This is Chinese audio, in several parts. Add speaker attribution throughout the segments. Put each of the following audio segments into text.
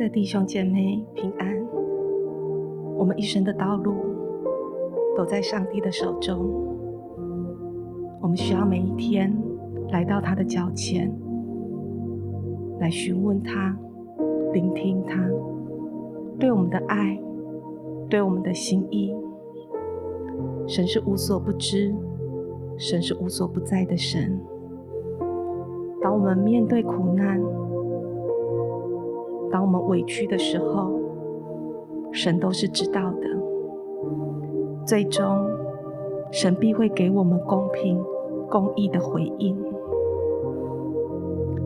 Speaker 1: 亲爱的弟兄姐妹，平安！我们一生的道路都在上帝的手中，我们需要每一天来到他的脚前，来询问他，聆听他对我们的爱，对我们的心意。神是无所不知，神是无所不在的神。当我们面对苦难，当我们委屈的时候，神都是知道的。最终，神必会给我们公平、公义的回应。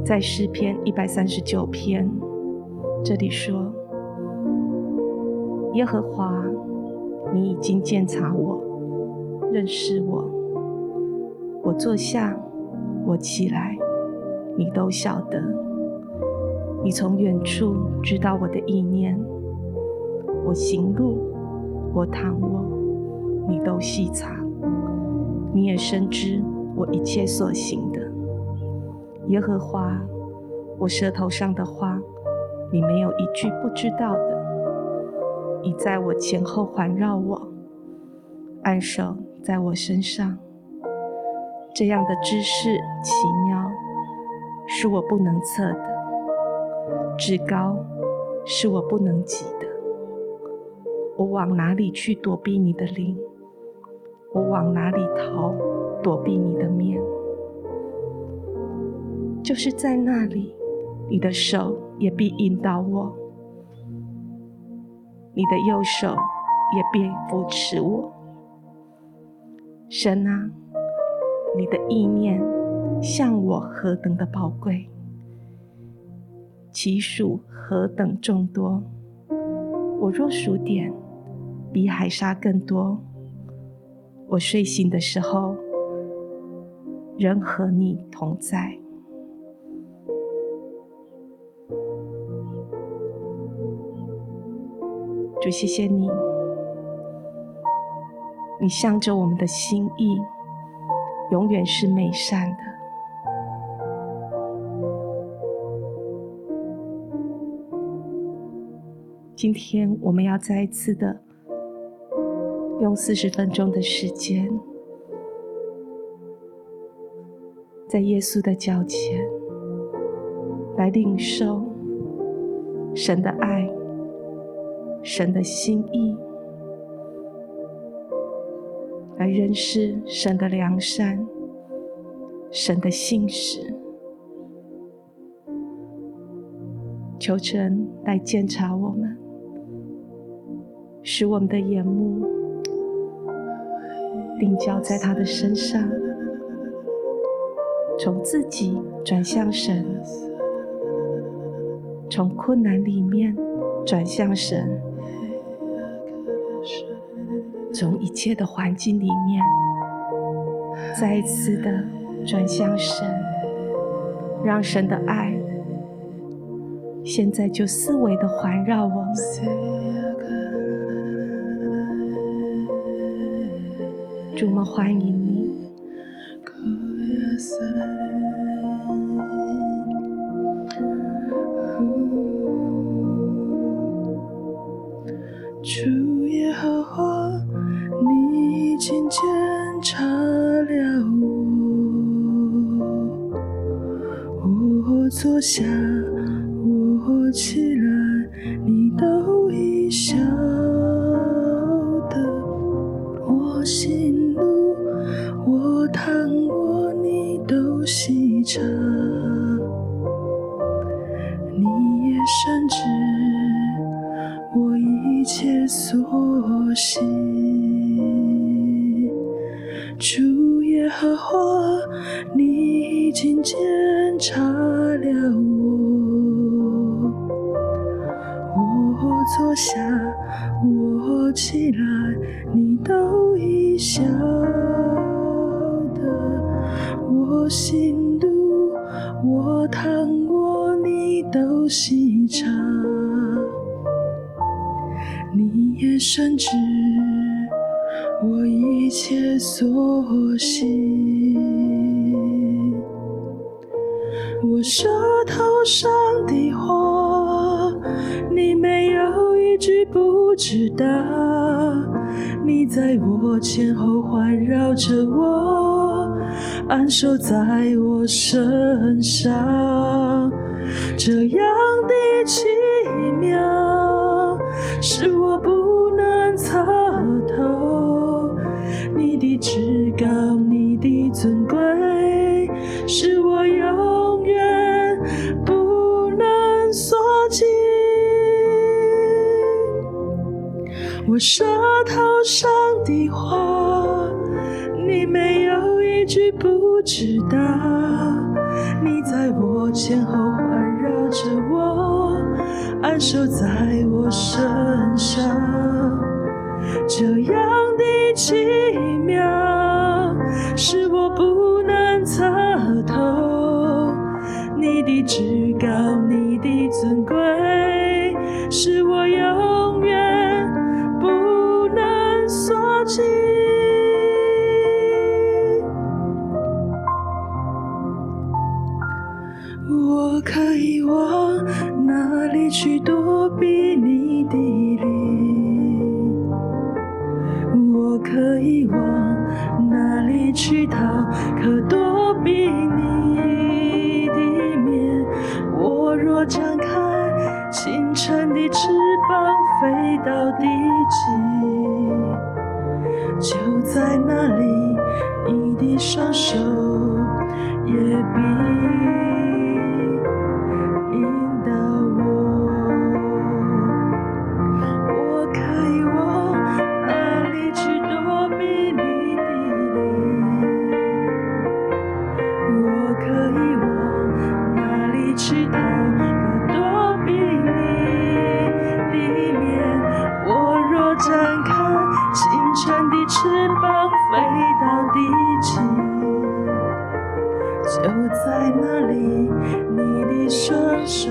Speaker 1: 在诗篇一百三十九篇，这里说：“耶和华，你已经鉴察我，认识我。我坐下，我起来，你都晓得。”你从远处知道我的意念，我行路，我躺卧，你都细察。你也深知我一切所行的。耶和华，我舌头上的话，你没有一句不知道的。你在我前后环绕我，按手在我身上。这样的知识奇妙，是我不能测的。至高是我不能及的，我往哪里去躲避你的灵？我往哪里逃躲避你的面？就是在那里，你的手也必引导我，你的右手也必扶持我。神啊，你的意念向我何等的宝贵！其数何等众多！我若数点，比海沙更多。我睡醒的时候，仍和你同在。主，谢谢你，你向着我们的心意，永远是美善的。今天我们要再一次的用四十分钟的时间，在耶稣的脚前来领受神的爱、神的心意，来认识神的良善、神的信实。求神来鉴察我们。使我们的眼目定焦在他的身上，从自己转向神，从困难里面转向神，从一切的环境里面再一次的转向神，让神的爱现在就四围的环绕我们。主，我们欢迎
Speaker 2: 都已晓。我行路，我躺卧，你都细察，你也深知我一切所行。我舌头上的话，你没有一句不知道，你在我前后环绕着我，安守在我身上，这样的奇妙，是我不能测透。你的至高，我舌头上的话，你没有一句不知道。你在我前后环绕着我，安守在我身上，这样的情展开清晨的翅膀，飞到地极。就在那里，你的双手。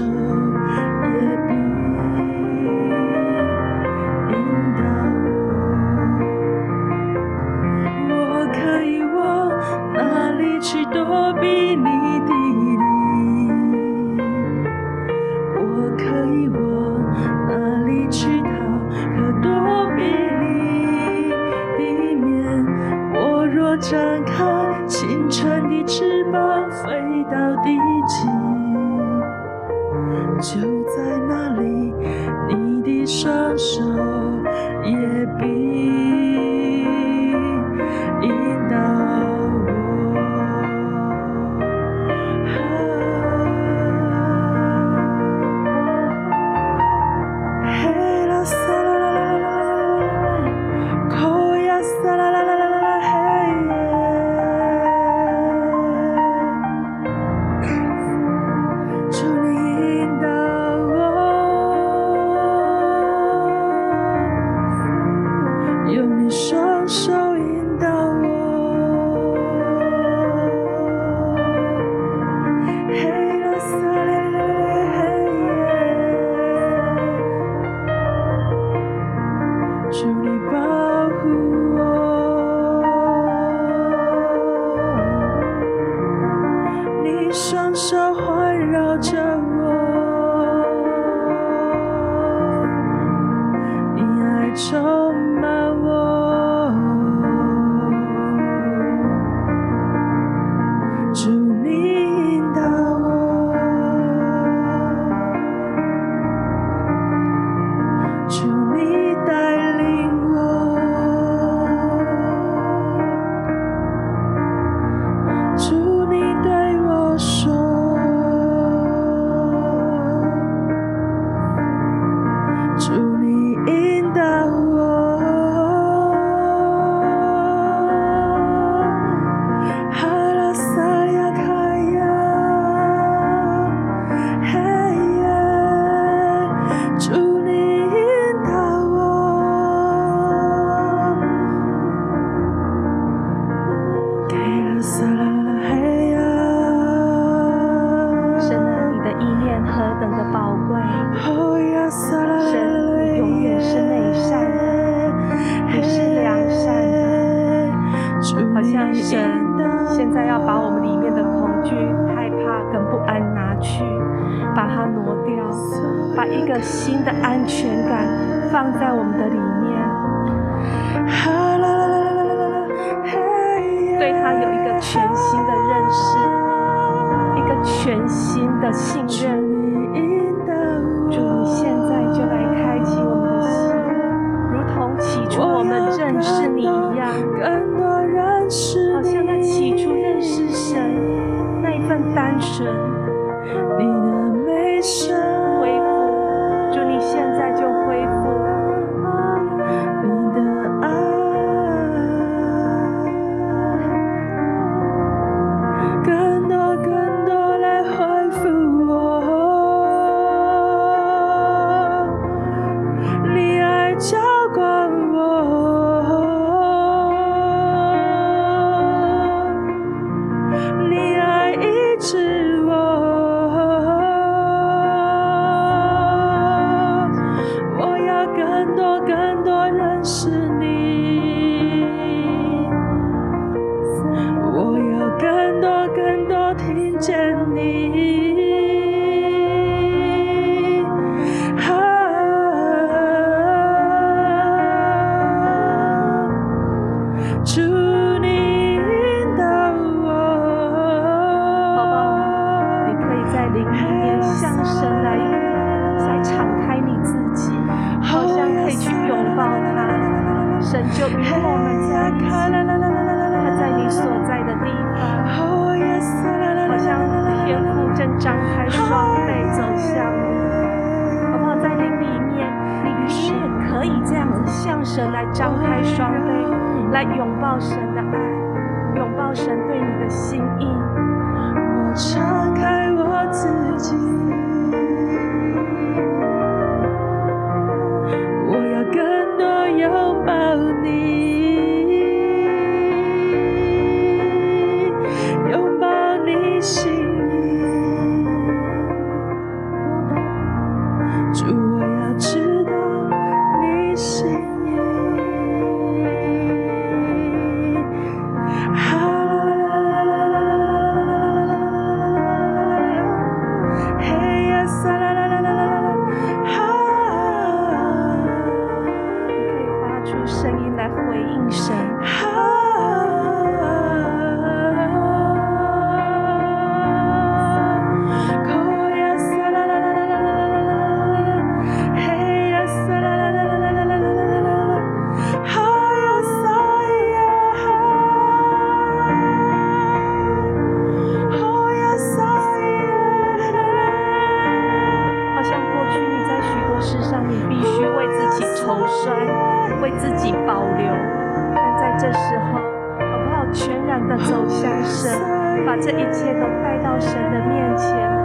Speaker 2: 的走向神，把这一切都带到神的面前。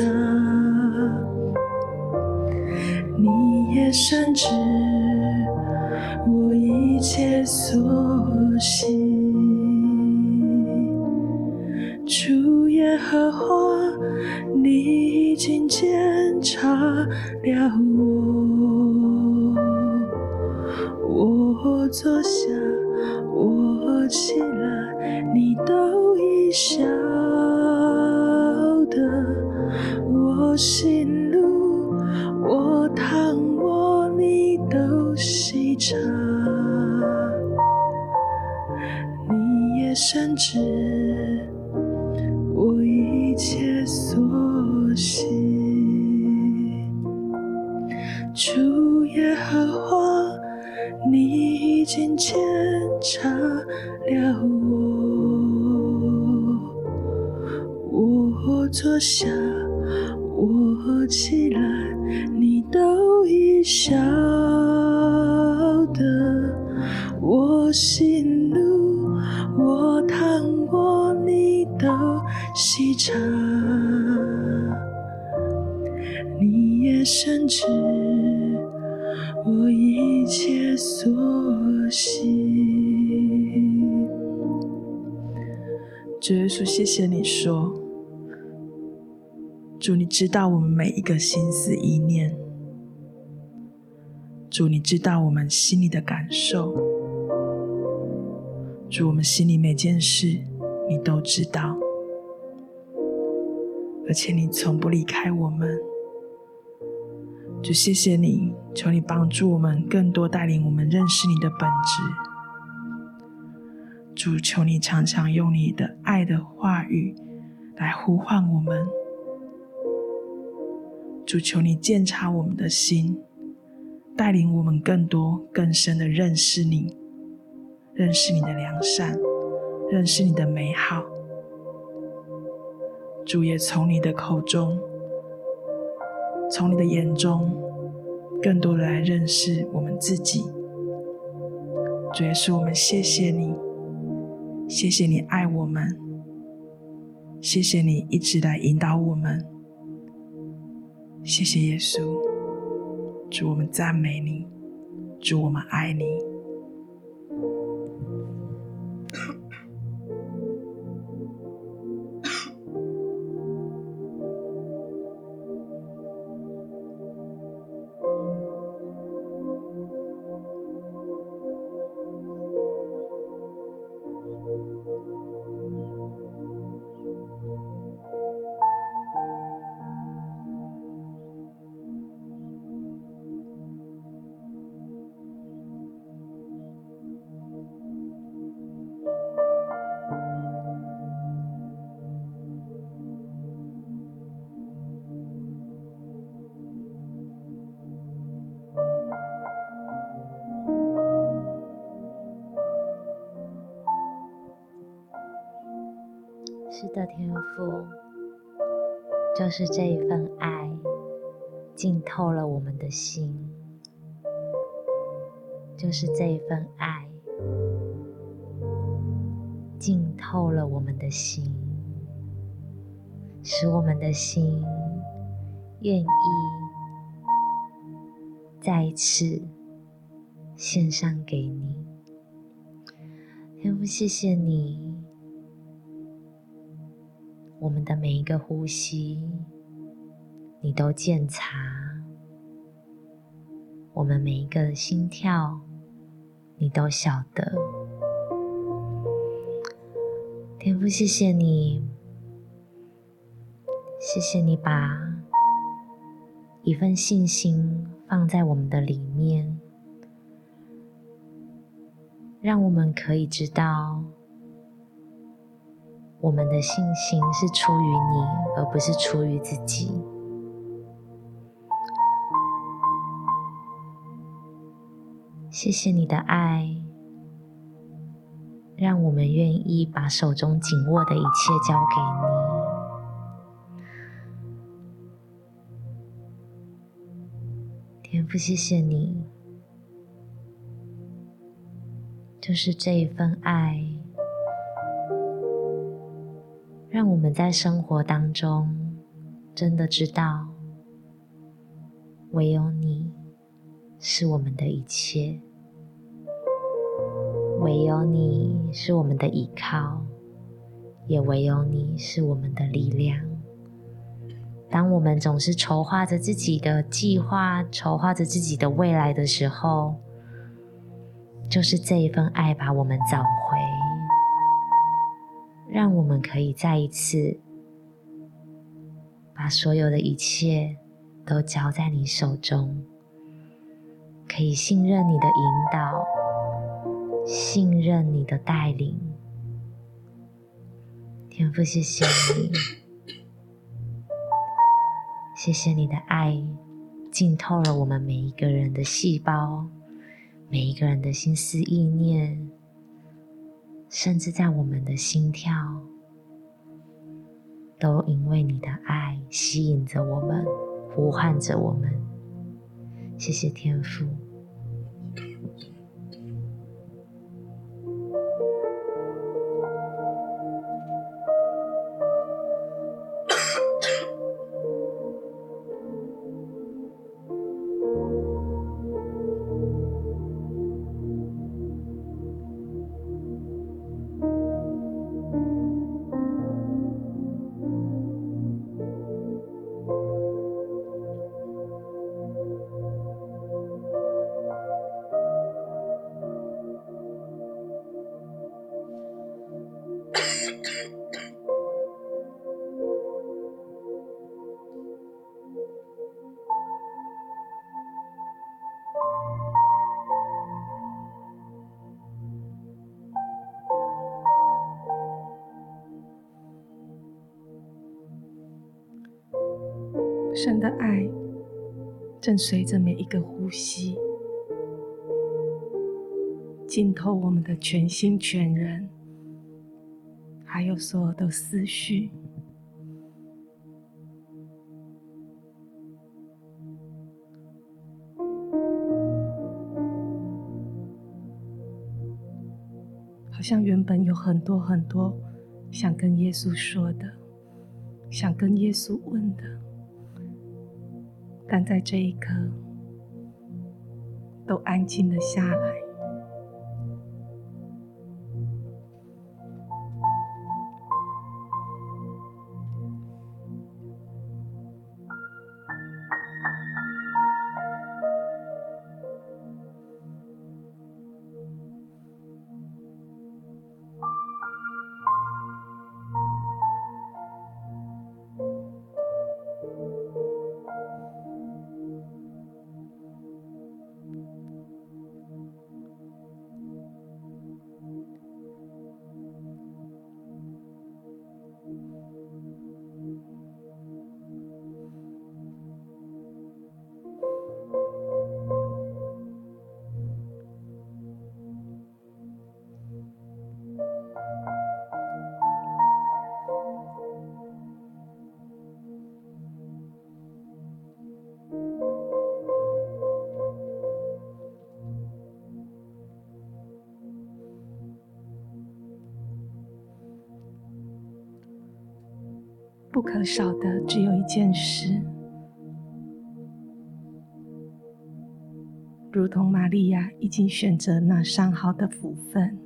Speaker 2: 细察，你也深知。我一切所行，主耶和华，你已经检查了我。我坐下，我起来，你都已晓得。我喜怒，我躺卧，你都细察，你也深知我一切所行。主耶和华，你已经检查了我，我坐下，我起来，你都已晓得，我喜怒，我躺卧，你都细察，你也深知我一切所行。
Speaker 1: 主耶稣，谢谢你说。主，你知道我们每一个心思意念。主，你知道我们心里的感受。主，我们心里每件事，你都知道，而且你从不离开我们。主，谢谢你，求你帮助我们，更多带领我们认识你的本质。主，求你常常用你的爱的话语来呼唤我们。主，求你鉴察我们的心，带领我们更多、更深的认识你，认识你的良善，认识你的美好。主也从你的口中，从你的眼中，更多的来认识我们自己。主耶稣，我们谢谢你，谢谢你爱我们，谢谢你一直来引导我们。谢谢耶稣，祝我们赞美你，祝我们爱你。
Speaker 3: 天赋，就是这一份爱，浸透了我们的心，就是这一份爱，浸透了我们的心，使我们的心愿意再一次献上给你。天父，谢谢你。我们的每一个呼吸，你都鉴察；我们每一个心跳，你都晓得。天父，谢谢你，谢谢你把一份信心放在我们的里面，让我们可以知道。我们的信心是出于你，而不是出于自己。谢谢你的爱，让我们愿意把手中紧握的一切交给你。天父，谢谢你，就是这一份爱，让我们在生活当中真的知道，唯有你是我们的一切。唯有你是我们的依靠，也唯有你是我们的力量。当我们总是筹划着自己的计划，筹划着自己的未来的时候，就是这一份爱把我们找，让我们可以再一次把所有的一切都交在你手中，可以信任你的引导。信任你的带领，天父，谢谢你，谢谢你的爱浸透了我们每一个人的细胞，每一个人的心思意念，甚至在我们的心跳，都因为你的爱吸引着我们，呼唤着我们。谢谢天父。
Speaker 1: 神的爱正随着每一个呼吸，浸透我们的全心全人，还有所有的思绪，好像原本有很多很多想跟耶稣说的，想跟耶稣问的。但在这一刻，都安静了下来。不可少的只有一件事，如同玛利亚已经选择那上好的福分，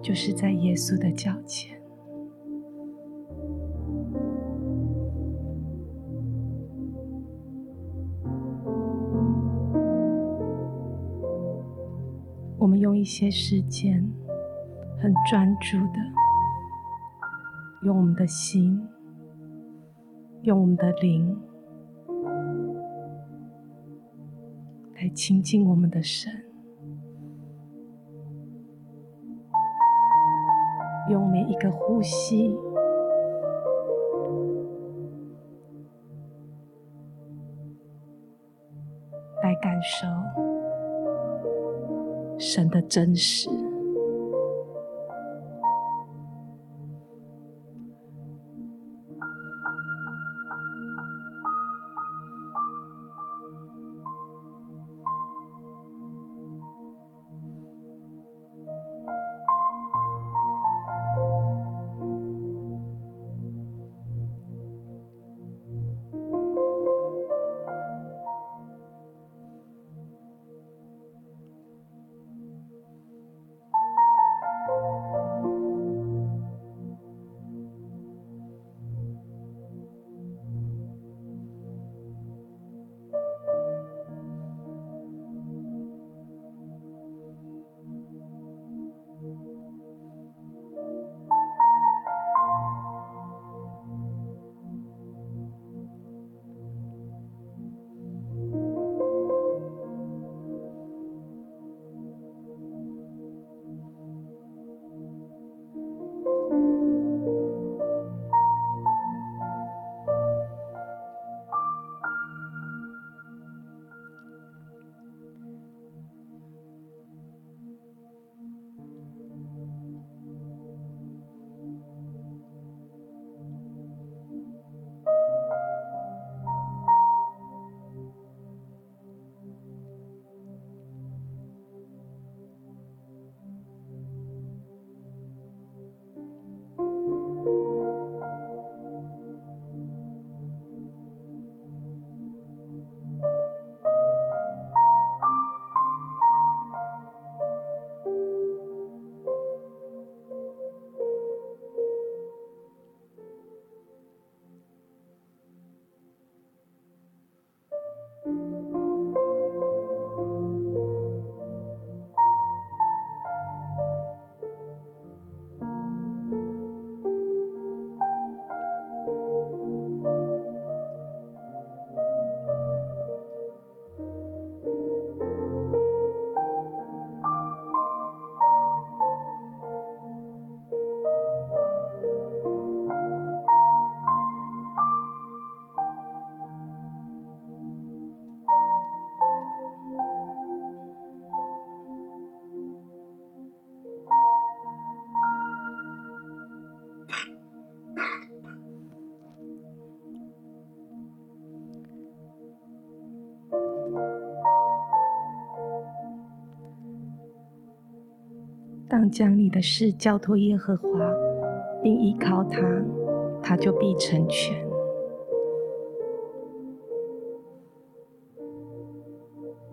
Speaker 1: 就是在耶稣的脚前。我们用一些时间，很专注的。用我们的心，用我们的灵，来亲近我们的神，用每一个呼吸，来感受神的真实。当将你的事交托耶和华，并依靠他，他就必成全。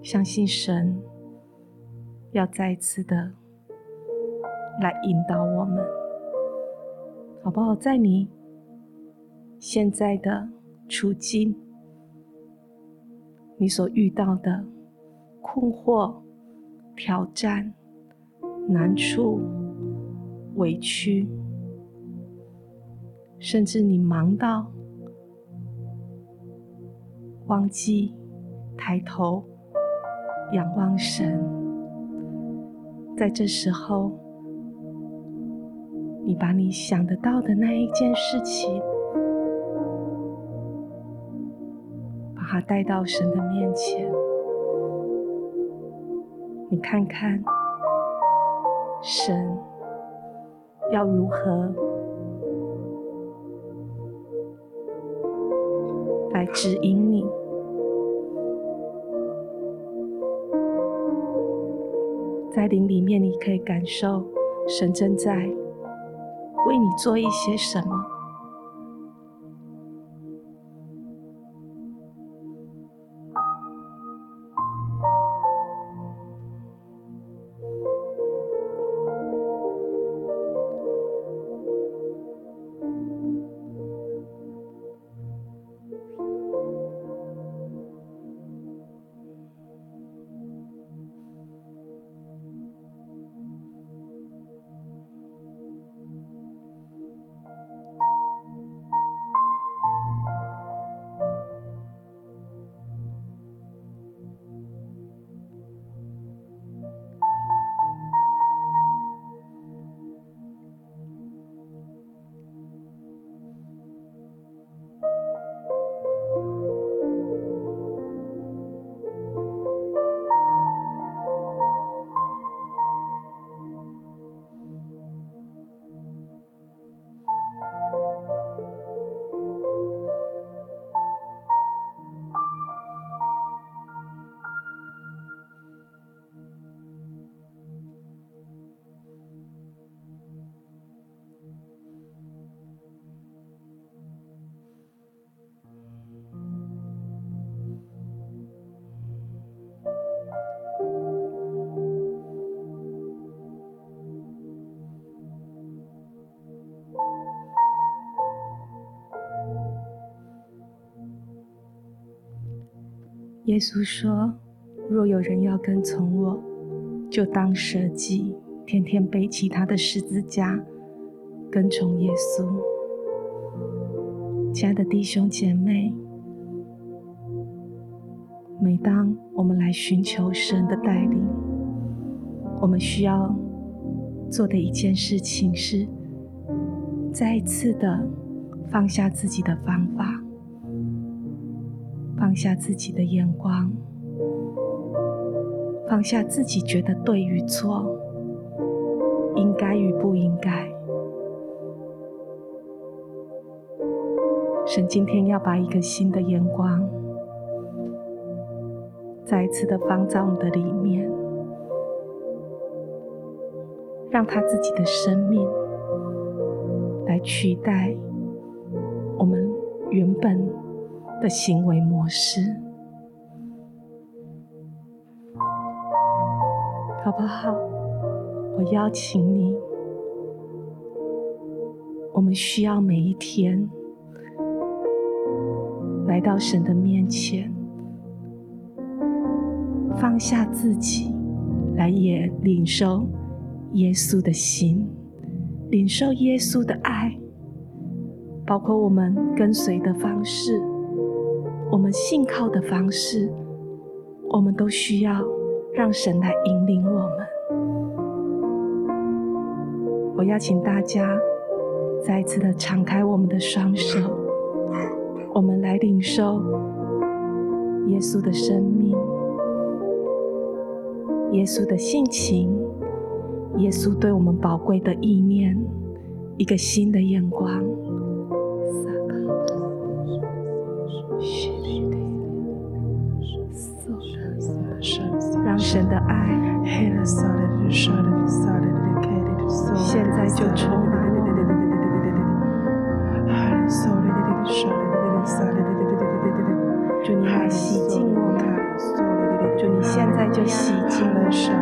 Speaker 1: 相信神要再次的来引导我们，好不好？在你现在的处境，你所遇到的困惑、挑战。难处、委屈，甚至你忙到忘记抬头仰望神，在这时候，你把你想得到的那一件事情，把它带到神的面前，你看看。神要如何来指引你？在灵里面，你可以感受神正在为你做一些什么。耶稣说：“若有人要跟从我，就当舍己，天天背起他的十字架，跟从耶稣。”亲爱的弟兄姐妹，每当我们来寻求神的带领，我们需要做的一件事情是，再一次的放下自己的方法，放下自己的眼光，放下自己觉得对与错，应该与不应该。神今天要把一个新的眼光，再一次的放在我们的里面，让他自己的生命。来取代我们原本的行为模式，好不好？我邀请你，我们需要每一天来到神的面前，放下自己，来也领受耶稣的心。领受耶稣的爱，包括我们跟随的方式，我们信靠的方式，我们都需要让神来引领我们。我邀请大家再一次的敞开我们的双手，我们来领受耶稣的生命，耶稣的性情。耶稣对我们宝贵的意念，一个新的眼光，让神的爱现在就充满我。主，你来洗净我们，主，你现在就洗净了。神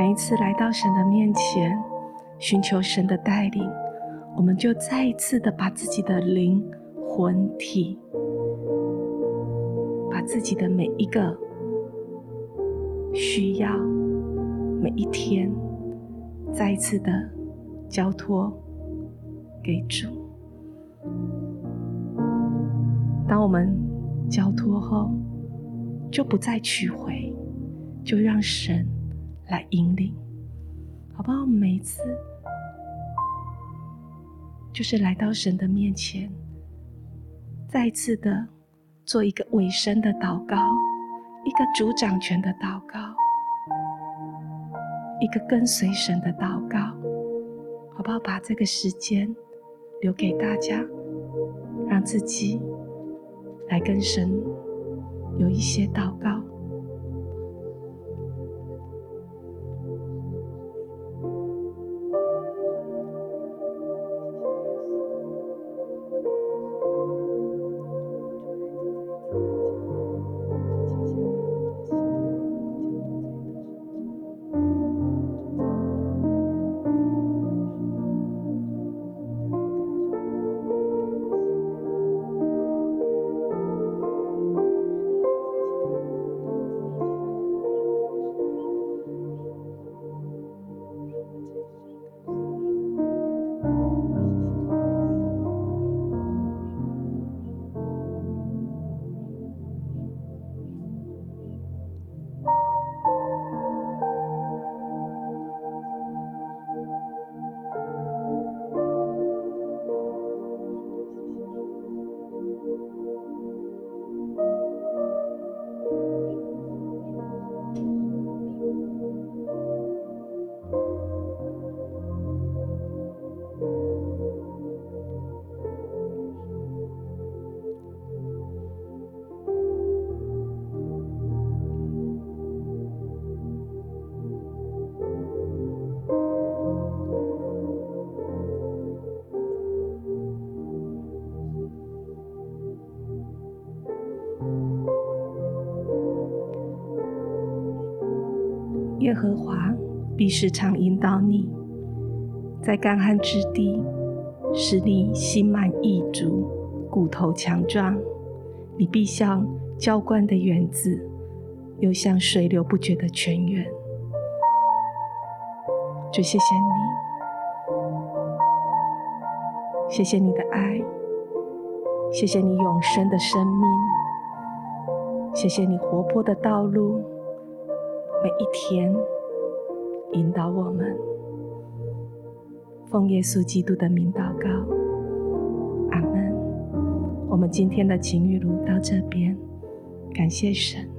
Speaker 1: 每一次来到神的面前，寻求神的带领，我们就再一次的把自己的灵魂体，把自己的每一个需要，每一天，再一次的交托给主。当我们交托后，就不再取回，就让神。来引领，好不好？每一次就是来到神的面前，再次的做一个尾声的祷告，一个主掌权的祷告，一个跟随神的祷告，好不好？把这个时间留给大家，让自己来跟神有一些祷告。耶和华必时常引导你，在干旱之地，使你心满意足，骨头强壮。你必像浇灌的园子，又像水流不绝的泉源。主，谢谢你，谢谢你的爱，谢谢你永生的生命，谢谢你活泼的道路。每一天引导我们，奉耶稣基督的名祷告，阿门。我们今天的情雨露到这边，感谢神。